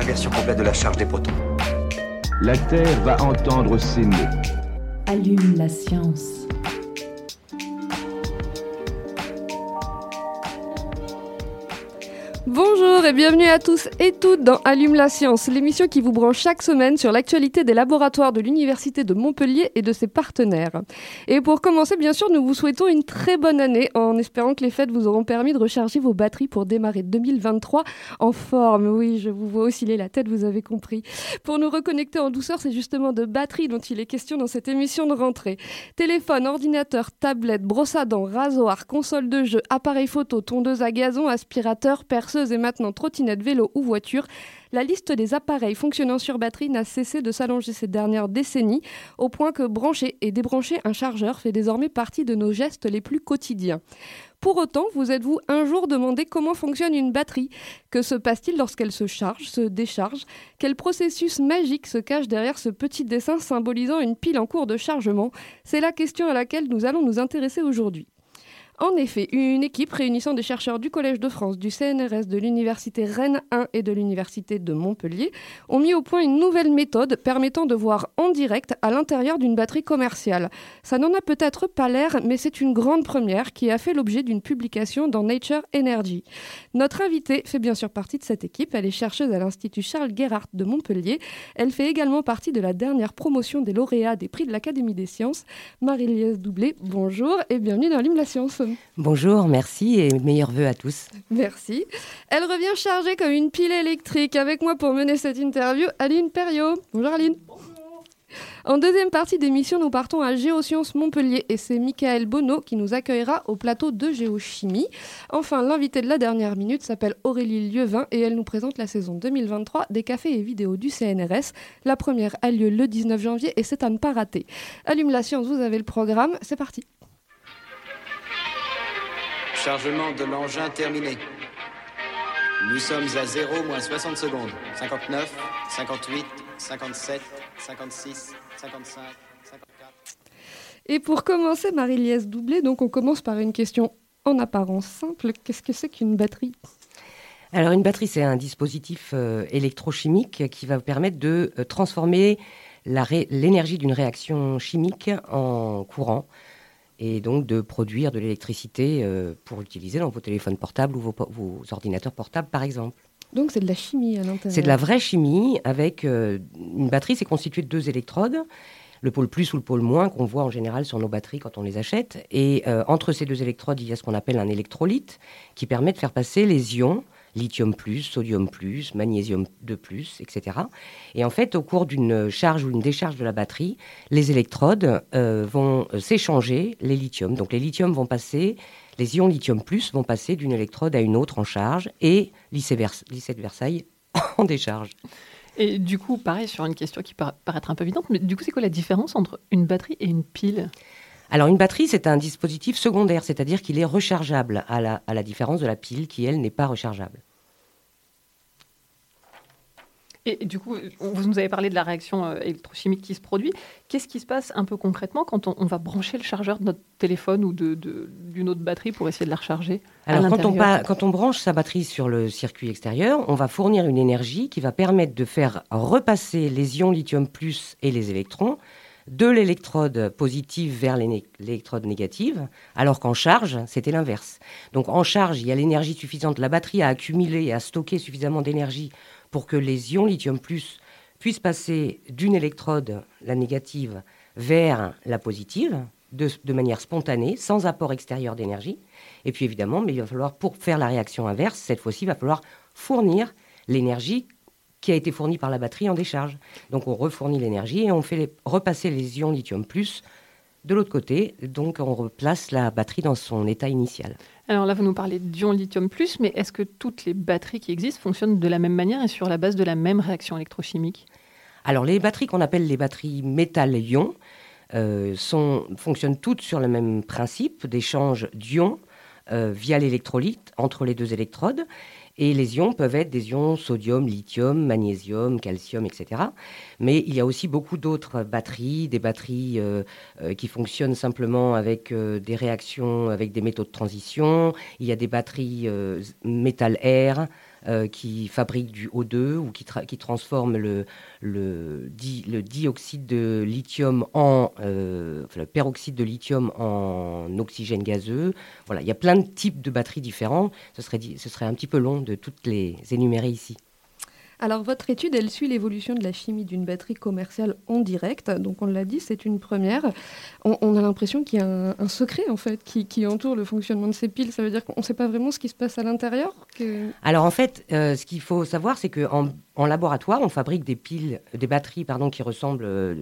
Inversion complète de la charge des protons. La Terre va entendre ces mots. Allume la science. Bienvenue à tous et toutes dans Allume la science, l'émission qui vous branche chaque semaine sur l'actualité des laboratoires de l'Université de Montpellier et de ses partenaires. Et pour commencer, bien sûr, nous vous souhaitons une très bonne année en espérant que les fêtes vous auront permis de recharger vos batteries pour démarrer 2023 en forme. Oui, je vous vois osciller la tête, vous avez compris. Pour nous reconnecter en douceur, c'est justement de batterie dont il est question dans cette émission de rentrée. Téléphone, ordinateur, tablette, brosse à dents, rasoir, console de jeu, appareil photo, tondeuse à gazon, aspirateur, perceuse et maintenant trottinette, vélo ou voiture, la liste des appareils fonctionnant sur batterie n'a cessé de s'allonger ces dernières décennies, au point que brancher et débrancher un chargeur fait désormais partie de nos gestes les plus quotidiens. Pour autant, vous êtes-vous un jour demandé comment fonctionne une batterie? Que se passe-t-il lorsqu'elle se charge, se décharge? Quel processus magique se cache derrière ce petit dessin symbolisant une pile en cours de chargement? C'est la question à laquelle nous allons nous intéresser aujourd'hui. En effet, une équipe réunissant des chercheurs du Collège de France, du CNRS, de l'Université Rennes 1 et de l'Université de Montpellier ont mis au point une nouvelle méthode permettant de voir en direct à l'intérieur d'une batterie commerciale. Ça n'en a peut-être pas l'air, mais c'est une grande première qui a fait l'objet d'une publication dans Nature Energy. Notre invitée fait bien sûr partie de cette équipe. Elle est chercheuse à l'Institut Charles Gerhardt de Montpellier. Elle fait également partie de la dernière promotion des lauréats des prix de l'Académie des sciences. Marie-Liesse Doublé, bonjour et bienvenue dans Allume la science. Bonjour, merci et meilleurs voeux à tous. Merci. Elle revient chargée comme une pile électrique. Avec moi pour mener cette interview, Aline Perriot. Bonjour Aline. En deuxième partie d'émission, nous partons à Géosciences Montpellier et c'est Michael Bonneau qui nous accueillera au plateau de géochimie. Enfin, l'invitée de la dernière minute s'appelle Aurélie Lieuvain et elle nous présente la saison 2023 des cafés et vidéos du CNRS. La première a lieu le 19 janvier et c'est à ne pas rater. Allume la science, vous avez le programme, c'est parti. Chargement de l'engin terminé. Nous sommes à 0 moins 60 secondes. 59, 58, 57, 56, 55, 54. Et pour commencer, Marie-Liesse Doublé, donc on commence par une question en apparence simple. Qu'est-ce que c'est qu'une batterie? Alors une batterie, c'est un dispositif euh, électrochimique qui va permettre de euh, transformer ré- l'énergie d'une réaction chimique en courant et donc de produire de l'électricité euh, pour utiliser dans vos téléphones portables ou vos ordinateurs portables par exemple. Donc c'est de la chimie à l'intérieur. C'est de la vraie chimie avec euh, une batterie, c'est constitué de deux électrodes, le pôle plus ou le pôle moins qu'on voit en général sur nos batteries quand on les achète. Et euh, entre ces deux électrodes, il y a ce qu'on appelle un électrolyte qui permet de faire passer les ions lithium plus, sodium plus, magnésium 2 plus, etc. Et en fait, au cours d'une charge ou une décharge de la batterie, les électrodes euh, vont euh, s'échanger les lithiums. Donc les lithiums vont passer, les ions lithium plus vont passer d'une électrode à une autre en charge et lycée, de Versailles en décharge. Et du coup, pareil, sur une question qui peut paraître un peu évidente, mais du coup, c'est quoi la différence entre une batterie et une pile? Alors une batterie, c'est un dispositif secondaire, c'est-à-dire qu'il est rechargeable, à la, à la différence de la pile qui, elle, n'est pas rechargeable. Et du coup, vous nous avez parlé de la réaction euh, électrochimique qui se produit. Qu'est-ce qui se passe un peu concrètement quand on, on va brancher le chargeur de notre téléphone ou de- de- d'une autre batterie pour essayer de la recharger Alors quand on, quand on branche sa batterie sur le circuit extérieur, on va fournir une énergie qui va permettre de faire repasser les ions lithium plus et les électrons de l'électrode positive vers l'électrode négative, alors qu'en charge, c'était l'inverse. Donc en charge, il y a l'énergie suffisante, la batterie a accumulé et a stocké suffisamment d'énergie pour que les ions lithium plus puissent passer d'une électrode, la négative, vers la positive, de, de manière spontanée, sans apport extérieur d'énergie. Et puis évidemment, mais il va falloir, pour faire la réaction inverse, cette fois-ci, il va falloir fournir l'énergie qui a été fournie par la batterie en décharge. Donc on refournit l'énergie et on fait les- repasser les ions lithium plus de l'autre côté, donc on replace la batterie dans son état initial. Alors là, vous nous parlez d'ion lithium plus, mais est-ce que toutes les batteries qui existent fonctionnent de la même manière et sur la base de la même réaction électrochimique? Alors les batteries qu'on appelle les batteries métal-ion euh, fonctionnent toutes sur le même principe d'échange d'ions euh, via l'électrolyte entre les deux électrodes. Et les ions peuvent être des ions sodium, lithium, magnésium, calcium, etc. Mais il y a aussi beaucoup d'autres batteries, des batteries euh, euh, qui fonctionnent simplement avec euh, des réactions avec des métaux de transition. Il y a des batteries métal-air. Qui fabriquent du O2 ou qui, qui transforment le, le, le, dioxyde de lithium en enfin, le peroxyde de lithium en oxygène gazeux. Voilà, il y a plein de types de batteries différents. Ce serait, ce serait un petit peu long de toutes les énumérer ici. Alors votre étude, elle suit l'évolution de la chimie d'une batterie commerciale en direct. Donc on l'a dit, c'est une première. On, a l'impression qu'il y a un, secret en fait qui, entoure le fonctionnement de ces piles. Ça veut dire qu'on ne sait pas vraiment ce qui se passe à l'intérieur. Alors en fait, euh, ce qu'il faut savoir, c'est qu'en en laboratoire, on fabrique des piles, des batteries, pardon, qui ressemblent euh,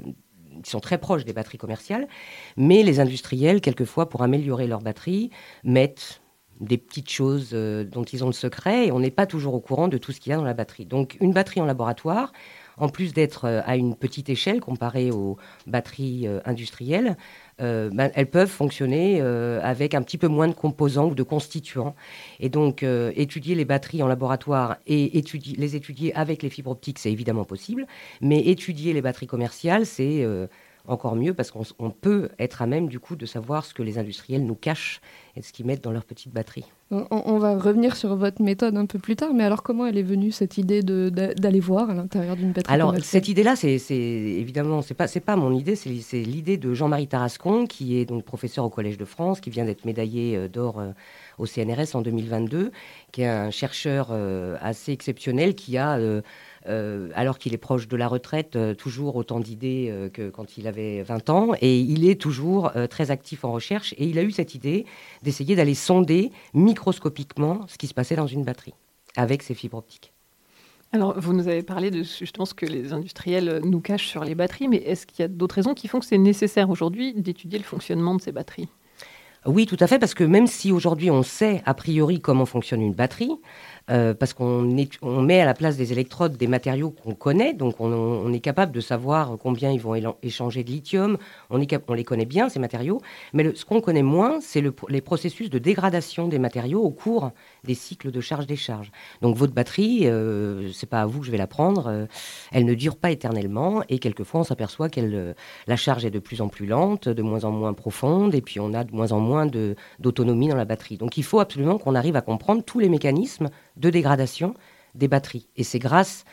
qui sont très proches des batteries commerciales, mais les industriels, quelquefois, pour améliorer leurs batteries, mettent des petites choses euh, dont ils ont le secret et on n'est pas toujours au courant de tout ce qu'il y a dans la batterie. Donc une batterie en laboratoire, en plus d'être euh, à une petite échelle comparée aux batteries euh, industrielles, ben, elles peuvent fonctionner avec un petit peu moins de composants ou de constituants. Et donc étudier les batteries en laboratoire et étudier, les étudier avec les fibres optiques, c'est évidemment possible, mais étudier les batteries commerciales, c'est encore mieux parce qu'on peut être à même du coup de savoir ce que les industriels nous cachent et ce qu'ils mettent dans leurs petites batteries. On, va revenir sur votre méthode un peu plus tard, mais alors comment elle est venue cette idée d'aller voir à l'intérieur d'une batterie Alors cette idée-là, c'est évidemment c'est pas pas mon idée, c'est l'idée de Jean-Marie Tarascon qui est donc professeur au Collège de France, qui vient d'être médaillé euh, d'or euh, au CNRS en 2022, qui est un chercheur euh, assez exceptionnel qui a euh, alors qu'il est proche de la retraite, euh, toujours autant d'idées euh, que quand il avait 20 ans. Et il est toujours très actif en recherche. Et il a eu cette idée d'essayer d'aller sonder microscopiquement ce qui se passait dans une batterie avec ses fibres optiques. Alors, vous nous avez parlé de justement ce que les industriels nous cachent sur les batteries, mais est-ce qu'il y a d'autres raisons qui font que c'est nécessaire aujourd'hui d'étudier le fonctionnement de ces batteries? Oui, tout à fait, parce que même si aujourd'hui on sait a priori comment fonctionne une batterie, euh, parce qu'on on met à la place des électrodes des matériaux qu'on connaît, donc on, est capable de savoir combien ils vont échanger de lithium, on, les connaît bien ces matériaux, mais ce qu'on connaît moins, c'est le, les processus de dégradation des matériaux au cours des cycles de charge-décharge. Donc votre batterie, euh, c'est pas à vous que je vais la prendre, euh, elle ne dure pas éternellement et quelquefois on s'aperçoit que euh, la charge est de plus en plus lente, de moins en moins profonde et puis on a de moins en moins d'autonomie dans la batterie. Donc il faut absolument qu'on arrive à comprendre tous les mécanismes de dégradation des batteries. Et c'est grâce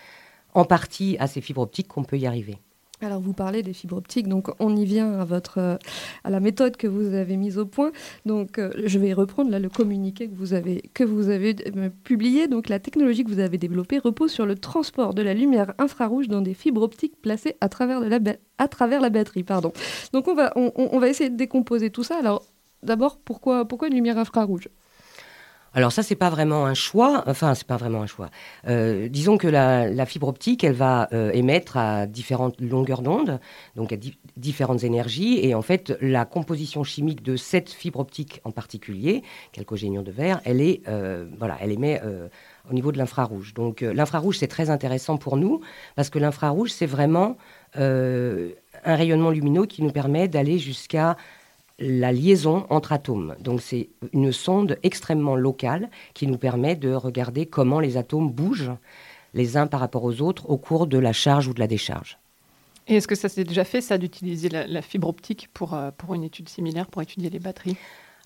en partie à ces fibres optiques qu'on peut y arriver. Alors vous parlez des fibres optiques, donc on y vient à votre à la méthode que vous avez mise au point. Donc euh, je vais reprendre là le communiqué que vous avez que vous avez euh, publié. Donc la technologie que vous avez développée repose sur le transport de la lumière infrarouge dans des fibres optiques placées à travers de la à travers la batterie, pardon. Donc on va on va essayer de décomposer tout ça. Alors d'abord pourquoi pourquoi une lumière infrarouge? Alors ça, c'est pas vraiment un choix. Enfin, c'est pas vraiment un choix. Euh, disons que la, fibre optique, elle va euh, émettre à différentes longueurs d'onde, donc à différentes énergies. Et en fait, la composition chimique de cette fibre optique en particulier, chalcogénion de verre, elle est, euh, elle émet au niveau de l'infrarouge. Donc l'infrarouge, c'est très intéressant pour nous parce que l'infrarouge, c'est vraiment un rayonnement lumineux qui nous permet d'aller jusqu'à la liaison entre atomes. Donc c'est une sonde extrêmement locale qui nous permet de regarder comment les atomes bougent les uns par rapport aux autres au cours de la charge ou de la décharge. Et est-ce que ça s'est déjà fait, ça, d'utiliser la, fibre optique pour, euh, pour une étude similaire, pour étudier les batteries?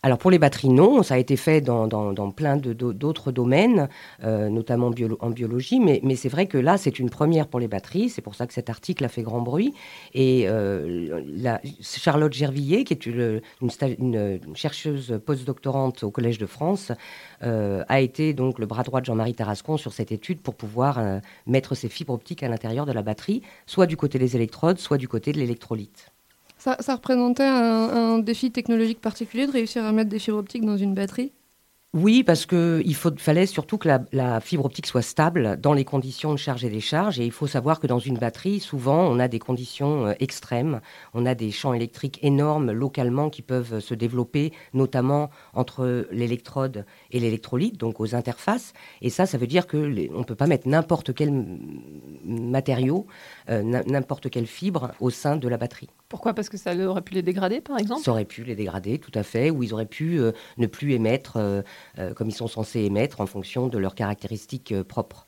Alors pour les batteries, non, ça a été fait dans, plein d'autres domaines, euh, notamment en biologie, mais, c'est vrai que là, c'est une première pour les batteries, c'est pour ça que cet article a fait grand bruit. Et euh, Charlotte Gervillier, qui est une, chercheuse postdoctorante au Collège de France, euh, a été donc le bras droit de Jean-Marie Tarascon sur cette étude pour pouvoir mettre ces fibres optiques à l'intérieur de la batterie, soit du côté des électrodes, soit du côté de l'électrolyte. Ça, représentait un, défi technologique particulier de réussir à mettre des fibres optiques dans une batterie? Oui, parce qu'il fallait surtout que la, la, fibre optique soit stable dans les conditions de charge et décharge. Et il faut savoir que dans une batterie, souvent, on a des conditions euh, extrêmes. On a des champs électriques énormes localement qui peuvent se développer, notamment entre l'électrode et l'électrolyte, donc aux interfaces. Et ça, ça veut dire qu'on ne peut pas mettre n'importe quel matériau, n'importe quelle fibre au sein de la batterie. Pourquoi? Parce que ça aurait pu les dégrader, par exemple? Ça aurait pu les dégrader, tout à fait, ou ils auraient pu euh, ne plus émettre euh, euh, comme ils sont censés émettre en fonction de leurs caractéristiques euh, propres.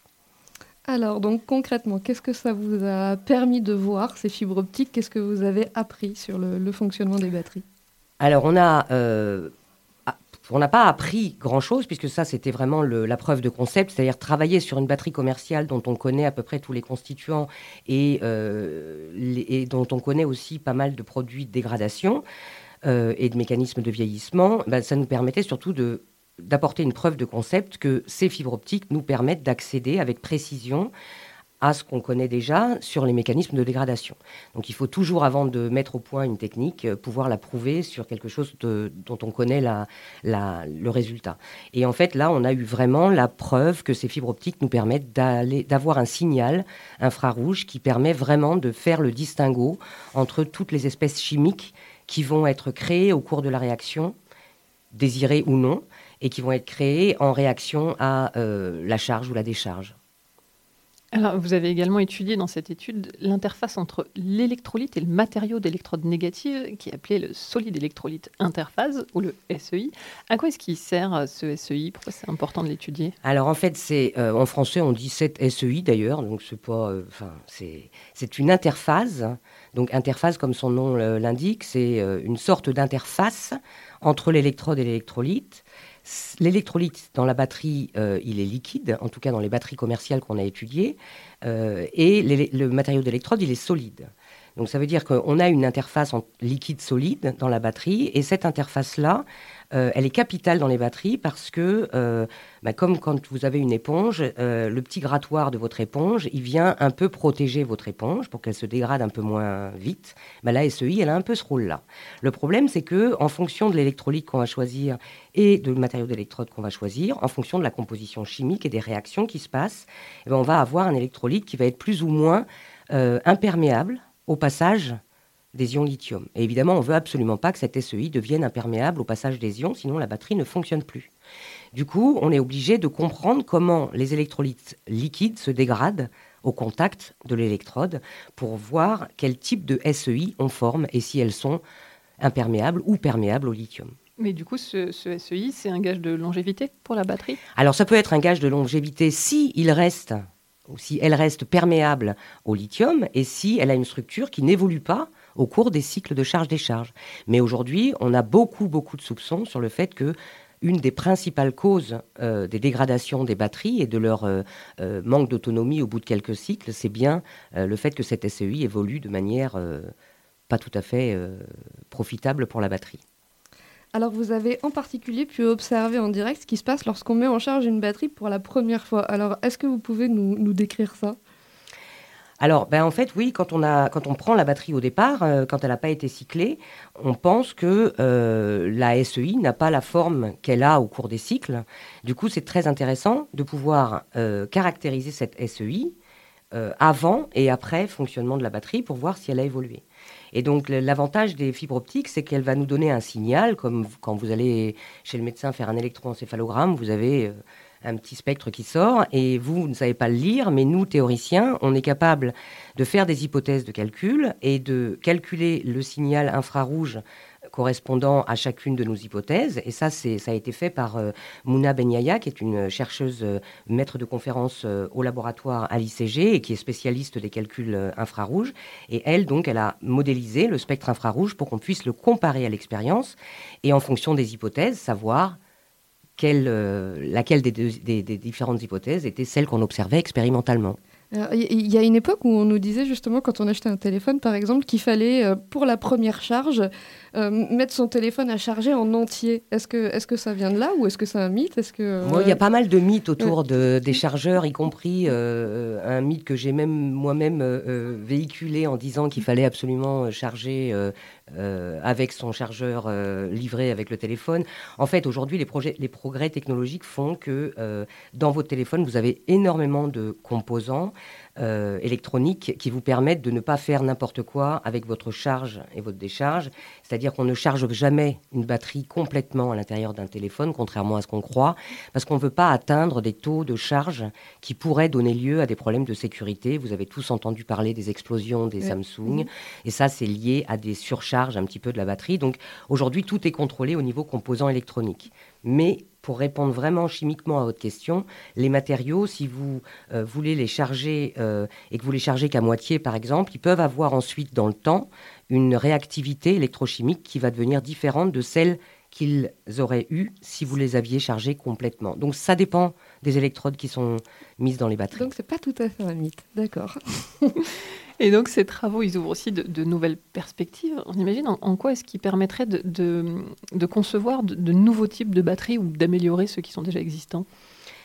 Alors, donc concrètement, qu'est-ce que ça vous a permis de voir, ces fibres optiques? Qu'est-ce que vous avez appris sur le, le fonctionnement des batteries? Alors, on a on n'a pas appris grand-chose, puisque ça, c'était vraiment la preuve de concept, c'est-à-dire travailler sur une batterie commerciale dont on connaît à peu près tous les constituants et, euh, dont on connaît aussi pas mal de produits de dégradation euh, et de mécanismes de vieillissement. Ben, ça nous permettait surtout de d'apporter une preuve de concept que ces fibres optiques nous permettent d'accéder avec précision à ce qu'on connaît déjà sur les mécanismes de dégradation. Donc il faut toujours, avant de mettre au point une technique, euh, pouvoir la prouver sur quelque chose dont on connaît le résultat. Et en fait, là, on a eu vraiment la preuve que ces fibres optiques nous permettent d'avoir un signal infrarouge qui permet vraiment de faire le distinguo entre toutes les espèces chimiques qui vont être créées au cours de la réaction, désirée ou non, et qui vont être créées en réaction à euh, la charge ou la décharge. Alors, vous avez également étudié dans cette étude l'interface entre l'électrolyte et le matériau d'électrode négative, qui est appelé le solide électrolyte interphase, ou le SEI. À quoi est-ce qu'il sert ce SEI Pourquoi c'est important de l'étudier? Alors, en fait, c'est euh, en français, on dit cette SEI d'ailleurs, donc c'est pas. Enfin, euh, c'est une interphase. Donc, interface, comme son nom l'indique, c'est euh, une sorte d'interface entre l'électrode et l'électrolyte. L'électrolyte dans la batterie, euh, il est liquide, en tout cas dans les batteries commerciales qu'on a étudiées, euh, et le matériau d'électrode, il est solide. Donc ça veut dire qu'on a une interface en liquide-solide dans la batterie, et cette interface-là, euh, elle est capitale dans les batteries parce que, euh, bah, comme quand vous avez une éponge, euh, le petit grattoir de votre éponge, il vient un peu protéger votre éponge pour qu'elle se dégrade un peu moins vite. Bah, la SEI, elle a un peu ce rôle-là. Le problème, c'est que en fonction de l'électrolyte qu'on va choisir et de matériau d'électrode qu'on va choisir, en fonction de la composition chimique et des réactions qui se passent, eh ben, on va avoir un électrolyte qui va être plus ou moins imperméable au passage des ions lithium. Et évidemment, on ne veut absolument pas que cette SEI devienne imperméable au passage des ions, sinon la batterie ne fonctionne plus. Du coup, on est obligé de comprendre comment les électrolytes liquides se dégradent au contact de l'électrode pour voir quel type de SEI on forme et si elles sont imperméables ou perméables au lithium. Mais du coup, ce, ce SEI, c'est un gage de longévité pour la batterie? Alors, ça peut être un gage de longévité si il reste si elle reste perméable au lithium et si elle a une structure qui n'évolue pas au cours des cycles de charge-décharge. Mais aujourd'hui, on a beaucoup, beaucoup de soupçons sur le fait que une des principales causes euh, des dégradations des batteries et de leur euh, euh, manque d'autonomie au bout de quelques cycles, c'est bien le fait que cette SEI évolue de manière pas tout à fait profitable pour la batterie. Alors vous avez en particulier pu observer en direct ce qui se passe lorsqu'on met en charge une batterie pour la première fois. Alors est-ce que vous pouvez nous, décrire ça? Alors, ben, en fait, oui, quand on, a, quand on prend la batterie au départ, euh, quand elle n'a pas été cyclée, on pense que euh, la SEI n'a pas la forme qu'elle a au cours des cycles. Du coup, c'est très intéressant de pouvoir euh, caractériser cette SEI euh, avant et après fonctionnement de la batterie pour voir si elle a évolué. Et donc l'avantage des fibres optiques, c'est qu'elle va nous donner un signal, comme quand vous allez chez le médecin faire un électroencéphalogramme, vous avez euh, un petit spectre qui sort et vous, vous ne savez pas le lire, mais nous, théoriciens, on est capable de faire des hypothèses de calcul et de calculer le signal infrarouge correspondant à chacune de nos hypothèses. Et ça, c'est, ça a été fait par euh, Mouna Benyaya, qui est une chercheuse euh, maître de conférence euh, au laboratoire à l'ICG et qui est spécialiste des calculs euh, infrarouges. Et elle, donc, elle a modélisé le spectre infrarouge pour qu'on puisse le comparer à l'expérience et en fonction des hypothèses, savoir quelle, euh, laquelle des, différentes hypothèses était celle qu'on observait expérimentalement. Il y a une époque où on nous disait justement, quand on achetait un téléphone par exemple, qu'il fallait, euh, pour la première charge, euh, mettre son téléphone à charger en entier. Est-ce que, est que ça vient de là ou est-ce que c'est un mythe? Est-ce que, il y a pas mal de mythes autour de, des chargeurs, y compris euh, un mythe que j'ai même moi-même euh, véhiculé en disant qu'il fallait absolument charger avec son chargeur livré avec le téléphone. En fait, aujourd'hui, les, les progrès technologiques font que dans votre téléphone, vous avez énormément de composants euh, électroniques qui vous permettent de ne pas faire n'importe quoi avec votre charge et votre décharge. C'est-à-dire qu'on ne charge jamais une batterie complètement à l'intérieur d'un téléphone, contrairement à ce qu'on croit, parce qu'on ne veut pas atteindre des taux de charge qui pourraient donner lieu à des problèmes de sécurité. Vous avez tous entendu parler des explosions des Samsung, et ça, c'est lié à des surcharges un petit peu de la batterie. Donc aujourd'hui, tout est contrôlé au niveau composants électroniques. Mais pour répondre vraiment chimiquement à votre question, les matériaux, si vous euh, voulez les charger euh, et que vous les chargez qu'à moitié, par exemple, ils peuvent avoir ensuite dans le temps une réactivité électrochimique qui va devenir différente de celle qu'ils auraient eue si vous les aviez chargés complètement. Donc ça dépend des électrodes qui sont mises dans les batteries. Donc c'est pas tout à fait un mythe, d'accord. Et donc ces travaux, ils ouvrent aussi de, nouvelles perspectives. On imagine en, quoi est-ce qu'ils permettraient de, concevoir de, nouveaux types de batteries ou d'améliorer ceux qui sont déjà existants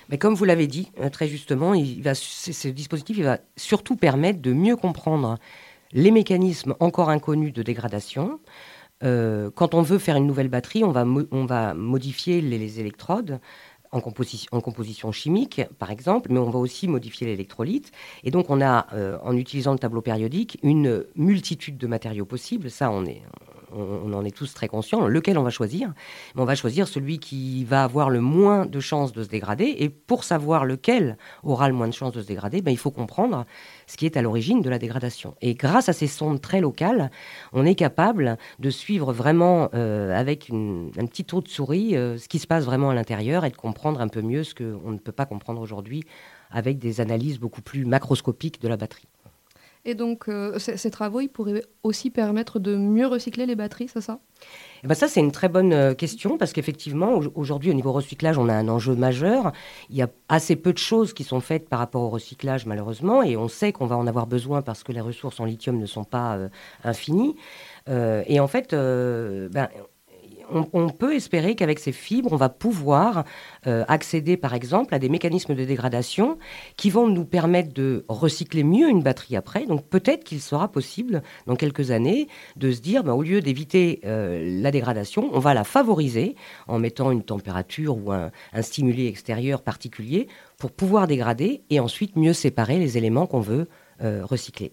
mais comme vous l'avez dit euh, très justement, il ce dispositif va surtout permettre de mieux comprendre les mécanismes encore inconnus de dégradation. Euh, quand on veut faire une nouvelle batterie, on va, on va modifier les électrodes, en composition, chimique, par exemple, mais on va aussi modifier l'électrolyte. Et donc, on a, euh, en utilisant le tableau périodique, une multitude de matériaux possibles. Ça, on est, on, en est tous très conscients, lequel on va choisir? on va choisir celui qui va avoir le moins de chances de se dégrader. Et pour savoir lequel aura le moins de chances de se dégrader, ben, il faut comprendre ce qui est à l'origine de la dégradation. Et grâce à ces sondes très locales, on est capable de suivre vraiment euh, avec un petit tour de souris euh, ce qui se passe vraiment à l'intérieur et de comprendre un peu mieux ce qu'on ne peut pas comprendre aujourd'hui avec des analyses beaucoup plus macroscopiques de la batterie. Et donc, euh, ces travaux, ils pourraient aussi permettre de mieux recycler les batteries, c'est ça? Eh ben ça, c'est une très bonne euh, question parce qu'effectivement, aujourd'hui, au niveau recyclage, on a un enjeu majeur. Il y a assez peu de choses qui sont faites par rapport au recyclage, malheureusement, et on sait qu'on va en avoir besoin parce que les ressources en lithium ne sont pas euh, infinies. et en fait, ben, on, peut espérer qu'avec ces fibres, on va pouvoir euh, accéder, par exemple, à des mécanismes de dégradation qui vont nous permettre de recycler mieux une batterie après. Donc peut-être qu'il sera possible, dans quelques années, de se dire, ben, au lieu d'éviter euh, la dégradation, on va la favoriser en mettant une température ou un, stimuli extérieur particulier pour pouvoir dégrader et ensuite mieux séparer les éléments qu'on veut euh, recycler.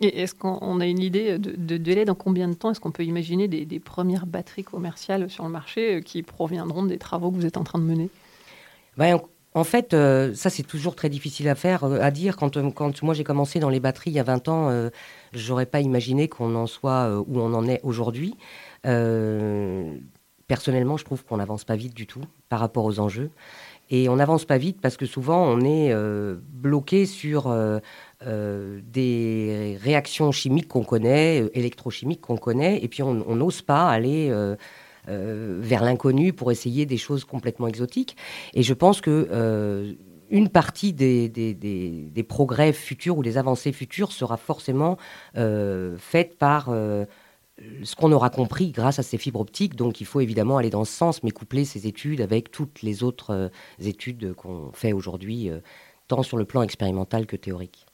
Est-ce qu'on a une idée de, délai Dans combien de temps est-ce qu'on peut imaginer des, premières batteries commerciales sur le marché euh, qui proviendront des travaux que vous êtes en train de mener? Ben, En fait, euh, ça c'est toujours très difficile à faire, euh, à dire. Quand, moi j'ai commencé dans les batteries il y a 20 ans, je j'aurais pas imaginé qu'on en soit où on en est aujourd'hui. personnellement, je trouve qu'on n'avance pas vite du tout par rapport aux enjeux. Et on n'avance pas vite parce que souvent on est bloqué sur euh, des réactions chimiques qu'on connaît, euh, électrochimiques qu'on connaît, et puis on n'ose pas aller euh, vers l'inconnu pour essayer des choses complètement exotiques. Et je pense que une partie des, des, progrès futurs ou des avancées futures sera forcément faite par ce qu'on aura compris grâce à ces fibres optiques. Donc il faut évidemment aller dans ce sens, mais coupler ces études avec toutes les autres études qu'on fait aujourd'hui, tant sur le plan expérimental que théorique.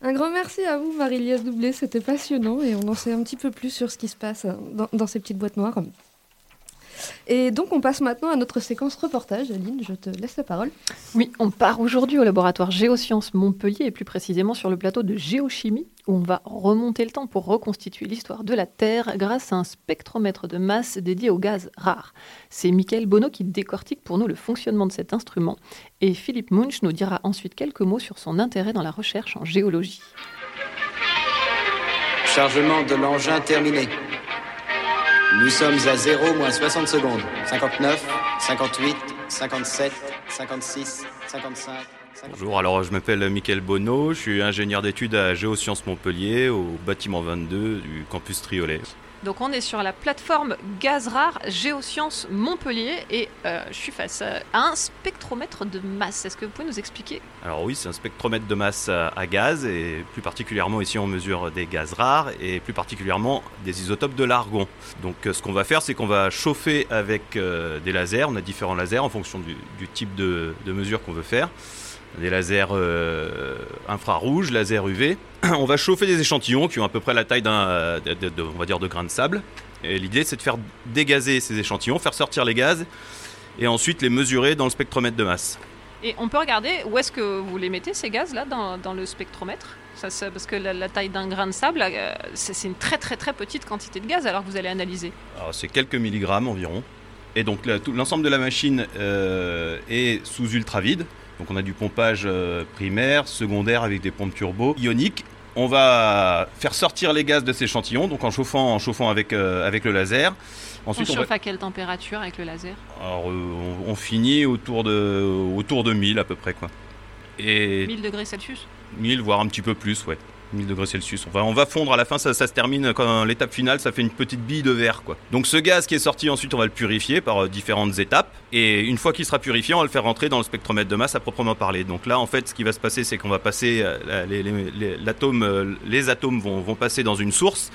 Un grand merci à vous, Marie-Liesse Doublé. C'était passionnant et on en sait un petit peu plus sur ce qui se passe dans, ces petites boîtes noires. Et donc, on passe maintenant à notre séquence reportage. Aline, je te laisse la parole. Oui, on part aujourd'hui au laboratoire Géosciences Montpellier et plus précisément sur le plateau de géochimie où on va remonter le temps pour reconstituer l'histoire de la Terre grâce à un spectromètre de masse dédié aux gaz rares. C'est Michael Bonneau qui décortique pour nous le fonctionnement de cet instrument et Philippe Munch nous dira ensuite quelques mots sur son intérêt dans la recherche en géologie. Chargement de l'engin terminé. Nous sommes à 0 moins 60 secondes. 59, 58, 57, 56, 55. Bonjour, alors je m'appelle Mickaël Bonneau, je suis ingénieur d'études à Géosciences Montpellier au bâtiment 22 du campus Triolet. Donc on est sur la plateforme Gaz Rare Géosciences Montpellier et euh, je suis face à un spectromètre de masse. Est-ce que vous pouvez nous expliquer? Alors oui, c'est un spectromètre de masse à à gaz et plus particulièrement ici on mesure des gaz rares et plus particulièrement des isotopes de l'argon. Donc euh, ce qu'on va faire c'est qu'on va chauffer avec euh, des lasers, on a différents lasers en fonction du, type de mesure qu'on veut faire. Des lasers euh, infrarouges, lasers UV. On va chauffer des échantillons qui ont à peu près la taille d'un, de, de- de- on va dire, de grain de sable. Et l'idée c'est de faire dégazer ces échantillons, faire sortir les gaz et ensuite les mesurer dans le spectromètre de masse. Et on peut regarder où est-ce que vous les mettez ces gaz là dans, dans le spectromètre? Ça, ça- Parce que la, la taille d'un grain de sable, euh, c'est c'est une très très très petite quantité de gaz alors que vous allez analyser. Alors c'est quelques milligrammes environ. Et donc là, tout- l'ensemble de la machine euh, est sous ultra vide. Donc on a du pompage euh, primaire, secondaire avec des pompes turbo ioniques. On va faire sortir les gaz de ces échantillons, donc en chauffant, en chauffant avec, euh, avec le laser. Ensuite, on on, va- chauffe à quelle température avec le laser alors, euh, on, on finit autour de, autour de 1000 à peu près. Quoi. Et 1000 degrés Celsius 1000, voire un petit peu plus, ouais. 1000 degrés Celsius. On va, on va fondre à la fin, ça, se termine quand l'étape finale, ça fait une petite bille de verre, quoi. Donc ce gaz qui est sorti, ensuite, on va le purifier par euh, différentes étapes. Et une fois qu'il sera purifié, on va le faire rentrer dans le spectromètre de masse à proprement parler. Donc là, en fait, ce qui va se passer, c'est qu'on va passer, euh, les, les- euh, atomes vont, passer dans une source.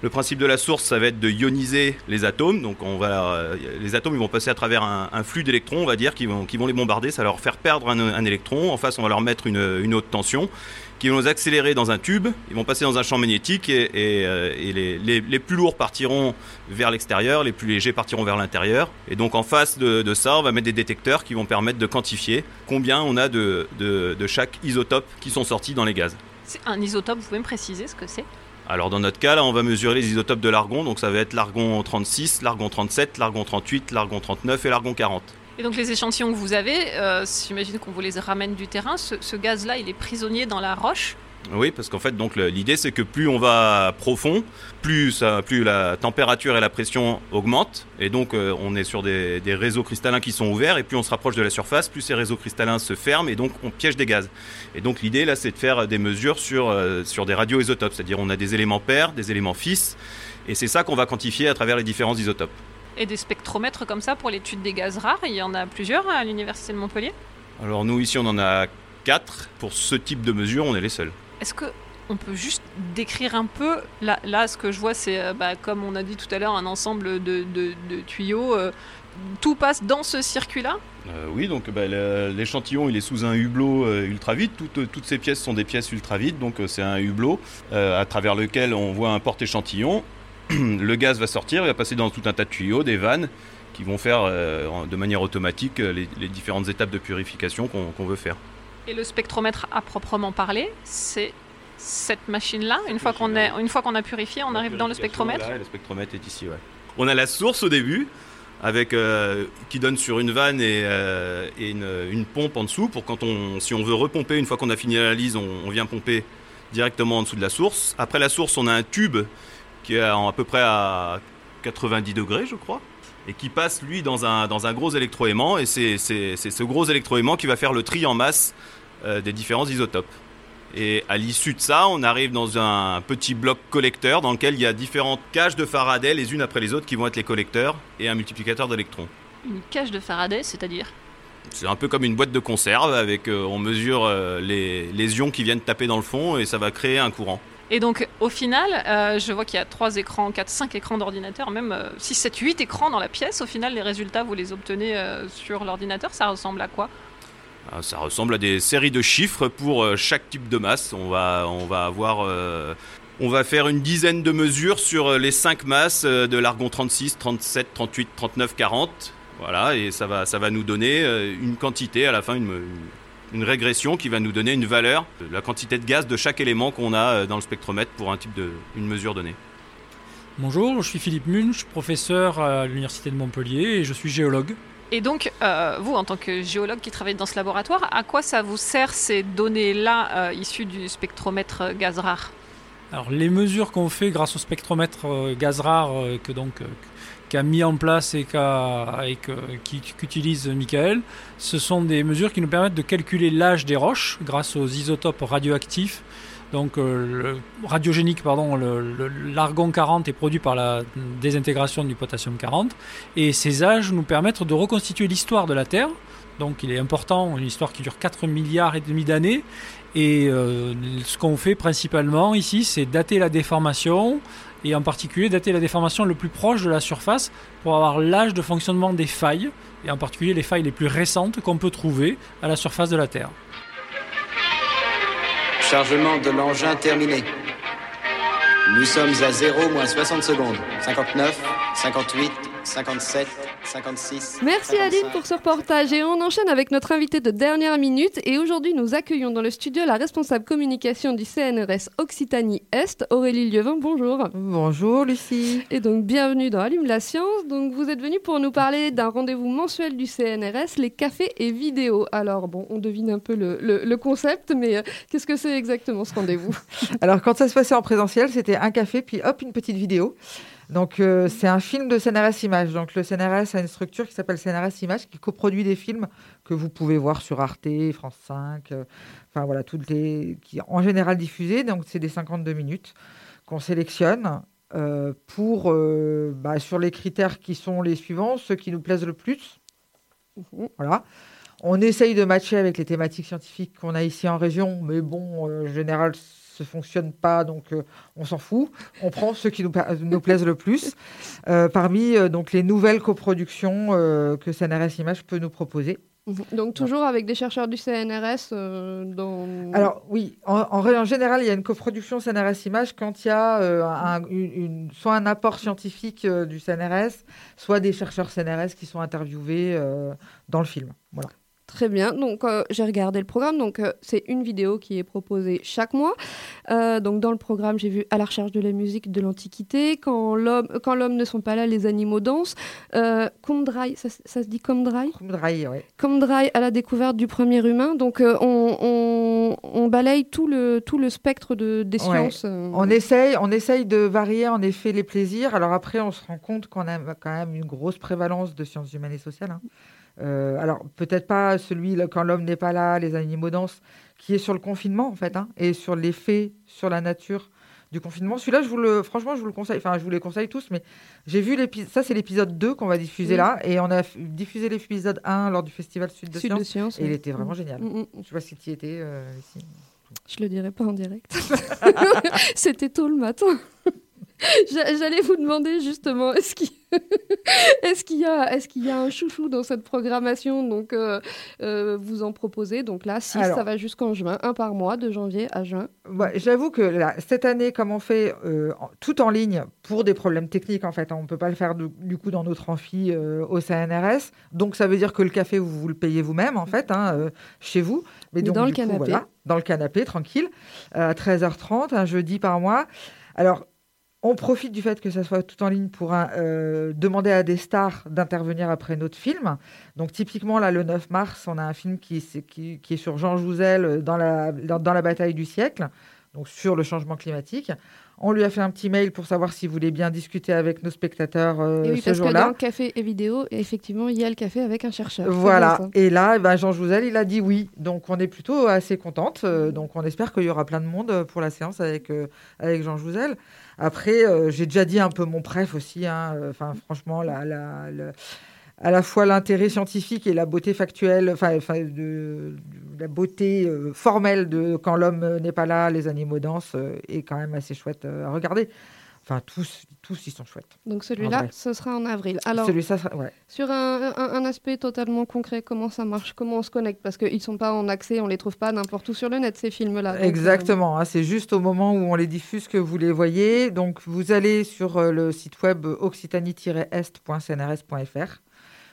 Le principe de la source, ça va être de ioniser les atomes. Donc, on va, les atomes, ils vont passer à travers un, flux d'électrons, on va dire, qui vont, les bombarder. Ça va leur faire perdre un, électron. En face, on va leur mettre une haute tension, qui vont accélérer dans un tube. Ils vont passer dans un champ magnétique et, et, euh, et les, les- les plus lourds partiront vers l'extérieur, les plus légers partiront vers l'intérieur. Et donc, en face de, de ça, on va mettre des détecteurs qui vont permettre de quantifier combien on a de, de, de chaque isotope qui sont sortis dans les gaz. C'est un isotope, vous pouvez me préciser ce que c'est? Alors dans notre cas, là, on va mesurer les isotopes de l'argon. Donc ça va être l'argon 36, l'argon 37, l'argon 38, l'argon 39 et l'argon 40. Et donc les échantillons que vous avez, euh, j'imagine qu'on vous les ramène du terrain, ce, gaz-là, il est prisonnier dans la roche. Oui, parce qu'en fait, donc l'idée c'est que plus on va profond, plus, la température et la pression augmentent. Et donc euh, on est sur des, réseaux cristallins qui sont ouverts. Et plus on se rapproche de la surface, plus ces réseaux cristallins se ferment et donc on piège des gaz. Et donc l'idée là, c'est de faire des mesures sur, euh, des radioisotopes, c'est-à-dire on a des éléments pairs, des éléments fils. Et c'est ça qu'on va quantifier à travers les différents isotopes. Et des spectromètres comme ça pour l'étude des gaz rares, il y en a plusieurs à l'université de Montpellier. Alors nous ici on en a quatre. Pour ce type de mesure, on est les seuls. Est-ce que on peut juste décrire un peu là, là ce que je vois, c'est euh, bah, comme on a dit tout à l'heure, un ensemble de, de- de tuyaux. euh, tout passe dans ce circuit-là? Euh, oui, donc bah, l'échantillon il est sous un hublot euh, ultra vide. Toutes, toutes ces pièces sont des pièces ultra vides, donc c'est un hublot à travers lequel on voit un porte-échantillon. le gaz va sortir, il va passer dans tout un tas de tuyaux, des vannes qui vont faire euh, de manière automatique euh, les, les différentes étapes de purification qu'on veut faire. Et le spectromètre à proprement parler, c'est cette machine-là. Une fois qu'on a purifié, on arrive dans le spectromètre. Là, le spectromètre est ici, ouais. On a la source au début, avec euh, qui donne sur une vanne et, euh, et une, une pompe en dessous pour quand on, si on veut repomper une fois qu'on a fini l'analyse, on, on vient pomper directement en dessous de la source. Après la source, on a un tube qui est à, à peu près à 90 degrés, je crois, et qui passe lui dans un, dans un gros électroaimant. Et c'est ce gros électroaimant qui va faire le tri en masse euh, des différents isotopes. Et à l'issue de ça, on arrive dans un petit bloc collecteur dans lequel il y a différentes cages de Faraday, les unes après les autres, qui vont être les collecteurs, et un multiplicateur d'électrons. Une cage de Faraday, c'est-à-dire? C'est un peu comme une boîte de conserve, avec euh, on mesure euh, les, les ions qui viennent taper dans le fond, et ça va créer un courant. Et donc, au final, euh, je vois qu'il y a 3 écrans, 4, 5 écrans d'ordinateur, même euh, 6, 7, 8 écrans dans la pièce. Au final, les résultats, vous les obtenez euh, sur l'ordinateur. Ça ressemble à quoi? Euh, Ça ressemble à des séries de chiffres pour euh, chaque type de masse. On va, on va avoir... on va faire une dizaine de mesures sur les 5 masses de l'argon 36, 37, 38, 39, 40. Voilà, et ça va, ça va nous donner une quantité à la fin, régression qui va nous donner une valeur, de la quantité de gaz de chaque élément qu'on a euh, dans le spectromètre pour un type de, une mesure donnée. Bonjour, je suis Philippe Munch, professeur à l'Université de Montpellier et je suis géologue. Et donc, euh, vous, en tant que géologue qui travaille dans ce laboratoire, à quoi ça vous sert ces données-là euh, issues du spectromètre euh, gaz rare? Alors les mesures qu'on fait grâce au spectromètre euh, gaz rare euh, que donc euh, qu'a mis en place et qu'utilise Michael, ce sont des mesures qui nous permettent de calculer l'âge des roches grâce aux isotopes radioactifs Donc, euh, radiogénique, pardon, l'argon 40 est produit par la désintégration du potassium 40. Et ces âges nous permettent de reconstituer l'histoire de la Terre. Donc, il est important, une histoire qui dure 4 milliards et demi d'années. Et euh, ce qu'on fait principalement ici, c'est dater la déformation, et en particulier dater la déformation le plus proche de la surface pour avoir l'âge de fonctionnement des failles, et en particulier les failles les plus récentes qu'on peut trouver à la surface de la Terre. Chargement de l'engin terminé. Nous sommes à 0 moins 60 secondes. 59, 58, 57, 56. Merci Aline pour ce reportage et on enchaîne avec notre invité de dernière minute et aujourd'hui nous accueillons dans le studio la responsable communication du CNRS Occitanie Est, Aurélie Lievin, bonjour. Bonjour Lucie. Et donc bienvenue dans Allume la science. Donc vous êtes venu pour nous parler d'un rendez-vous mensuel du CNRS, les cafés et vidéos. Alors bon, on devine un peu le, le- le concept, mais euh, qu'est-ce que c'est exactement ce rendez-vous? Alors quand ça se passait en présentiel, c'était un café, puis hop, une petite vidéo. Donc euh, c'est un film de CNRS Images. Donc le CNRS a une structure qui s'appelle CNRS Images qui coproduit des films que vous pouvez voir sur Arte, France 5, euh, enfin voilà, toutes les qui en général diffusés. Donc c'est des 52 minutes qu'on sélectionne euh, pour bah, sur les critères qui sont les suivants, ceux qui nous plaisent le plus. Voilà. On essaye de matcher avec les thématiques scientifiques qu'on a ici en région, mais bon, en général, ça fonctionne pas, donc euh, on s'en fout. On prend ceux qui nous, nous plaisent le plus. Euh, parmi euh, donc les nouvelles coproductions que CNRS Images peut nous proposer. Donc toujours avec des chercheurs du CNRS euh, dans... Alors oui, en, en général, il y a une coproduction CNRS Images quand il y a euh, un- une, soit un apport scientifique euh, du CNRS, soit des chercheurs CNRS qui sont interviewés dans le film. Voilà. Très bien. Donc, euh, j'ai regardé le programme. Donc, euh, c'est une vidéo qui est proposée chaque mois. Euh, donc, dans le programme, j'ai vu à la recherche de la musique de l'Antiquité, quand l'homme, ne sont pas là, les animaux dansent. Komdrai, ça, se- ça se dit Komdrai Komdrai, oui. Komdrai à la découverte du premier humain. Donc, on, on- on balaye tout le, tout le spectre de, des Ouais. sciences. On, essaye, on essaye de varier en effet les plaisirs. Alors après, on se rend compte qu'on a quand même une grosse prévalence de sciences humaines et sociales. hein. Euh, alors peut-être pas celui là, quand l'homme n'est pas là, les animaux dansent, qui est sur le confinement en fait, hein, et sur l'effet sur la nature du confinement. Celui-là, je vous le, franchement, je vous le conseille. Enfin, je vous les conseille tous, mais j'ai vu l'épisode. Ça, c'est l'épisode 2 qu'on va diffuser Oui. là, et on a diffusé l'épisode 1 lors du festival Sud de Sud de. Sciences, et oui. il était vraiment Mm. génial. Mm, mm. Je sais pas si tu y étais euh, ici. Je le dirai pas en direct. C'était tôt le matin. J'a- J'allais vous demander justement, est-ce qu'il y, a- y un chouchou dans cette programmation? Donc, euh, euh, vous en proposez. Donc là, si Alors- ça va jusqu'en juin, un par mois, de janvier à juin. Ouais, J'avoue que là, cette année, comme on fait euh, tout en ligne pour des problèmes techniques, en fait, hein, on ne peut pas le faire du, du coup dans notre amphi au CNRS. Donc ça veut dire que le café, vous, vous le payez vous-même, en fait, hein, chez vous. Mais donc, dans le coup, canapé. voilà, dans le canapé, tranquille, à 13h30, un jeudi par mois. Alors, on profite du fait que ça soit tout en ligne pour un, euh, demander à des stars d'intervenir après notre film. Donc typiquement, là, le 9 mars, on a un film qui, c'est- qui, qui est sur Jean Jouzel euh, dans la, dans, dans la bataille du siècle, donc sur le changement climatique. On lui a fait un petit mail pour savoir s'il voulait bien discuter avec nos spectateurs euh, et oui, ce parce que jour-là. dans café et vidéo, effectivement, il y a le café avec un chercheur. Voilà. Et là, eh ben, Jean Jouzel, il a dit oui. Donc, on est plutôt assez contente. Euh, donc, on espère qu'il y aura plein de monde pour la séance avec, euh, avec Jean Jouzel. Après, euh, j'ai déjà dit un peu mon préf aussi. hein. Euh, Enfin, franchement, à la fois l'intérêt scientifique et la beauté factuelle, enfin, la beauté euh, formelle de quand l'homme n'est pas là, les animaux dansent, est quand même assez chouette à regarder. Enfin, tous, tous, ils sont chouettes. Donc celui-là, ce sera en avril. Alors, Celui, ça sera- ouais. sur un, un- un aspect totalement concret, comment ça marche Comment on se connecte Parce qu'ils ne sont pas en accès, on ne les trouve pas n'importe où sur le net, ces films-là. Euh, Exactement, hein, c'est juste au moment où on les diffuse que vous les voyez. Donc vous allez sur euh, le site web occitanie-est.cnrs.fr.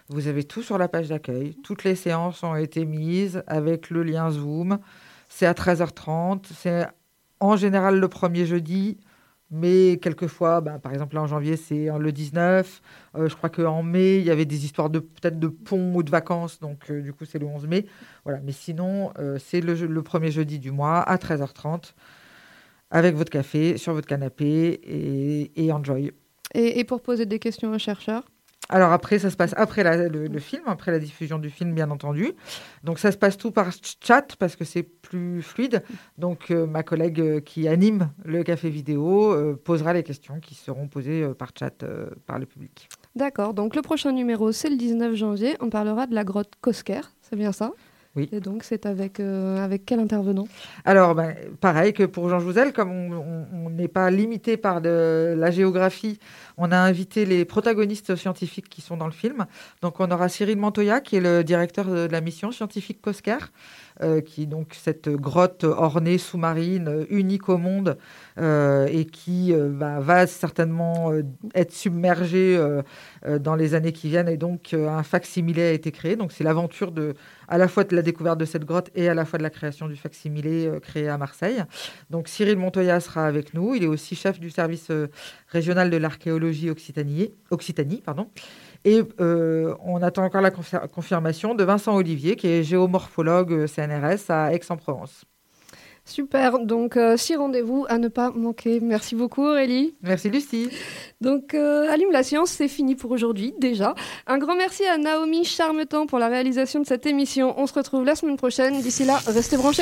Vous avez tout sur la page d'accueil. Toutes les séances ont été mises avec le lien Zoom. C'est à 13h30. C'est en général le premier jeudi. Mais quelquefois, ben, par exemple là en janvier, c'est euh, le 19. Euh, je crois qu'en mai, il y avait des histoires de peut-être de pont ou de vacances. Donc euh, du coup, c'est le 11 mai. Voilà. Mais sinon, euh, c'est le, premier jeudi du mois à 13h30 avec votre café sur votre canapé et, enjoy. Et, pour poser des questions à un chercheur Alors après, ça se passe après le, film, après la diffusion du film, bien entendu. Donc ça se passe tout par ch- chat parce que c'est plus fluide. Donc euh, ma collègue euh, qui anime le café vidéo euh, posera les questions qui seront posées par chat par le public. D'accord, donc le prochain numéro, c'est le 19 janvier. On parlera de la grotte Kosker, c'est bien ça? Oui. Et donc, c'est avec, euh, avec quel intervenant? Alors, ben, pareil que pour Jean Jouzel, comme on- n'est pas limité par de, la géographie, on a invité les protagonistes scientifiques qui sont dans le film. Donc, on aura Cyril Montoya, qui est le directeur de la mission scientifique COSCAR, euh, qui est donc cette grotte ornée sous-marine euh, unique au monde euh, et qui bah, va certainement être submergée dans les années qui viennent. Et donc, un facsimilé a été créé. Donc, c'est l'aventure de à la fois de la découverte de cette grotte et à la fois de la création du facsimilé créé à Marseille. Donc Cyril Montoya sera avec nous. Il est aussi chef du service régional de l'archéologie Occitanie. Occitanie pardon. Et euh, on attend encore la confir- confirmation de Vincent Olivier, qui est géomorphologue euh, CNRS à Aix-en-Provence. Super, donc euh, six rendez-vous à ne pas manquer. Merci beaucoup Aurélie. Merci Lucie. Donc euh, Allume la science, c'est fini pour aujourd'hui déjà. Un grand merci à Naomi Charmetan pour la réalisation de cette émission. On se retrouve la semaine prochaine. D'ici là, restez branchés.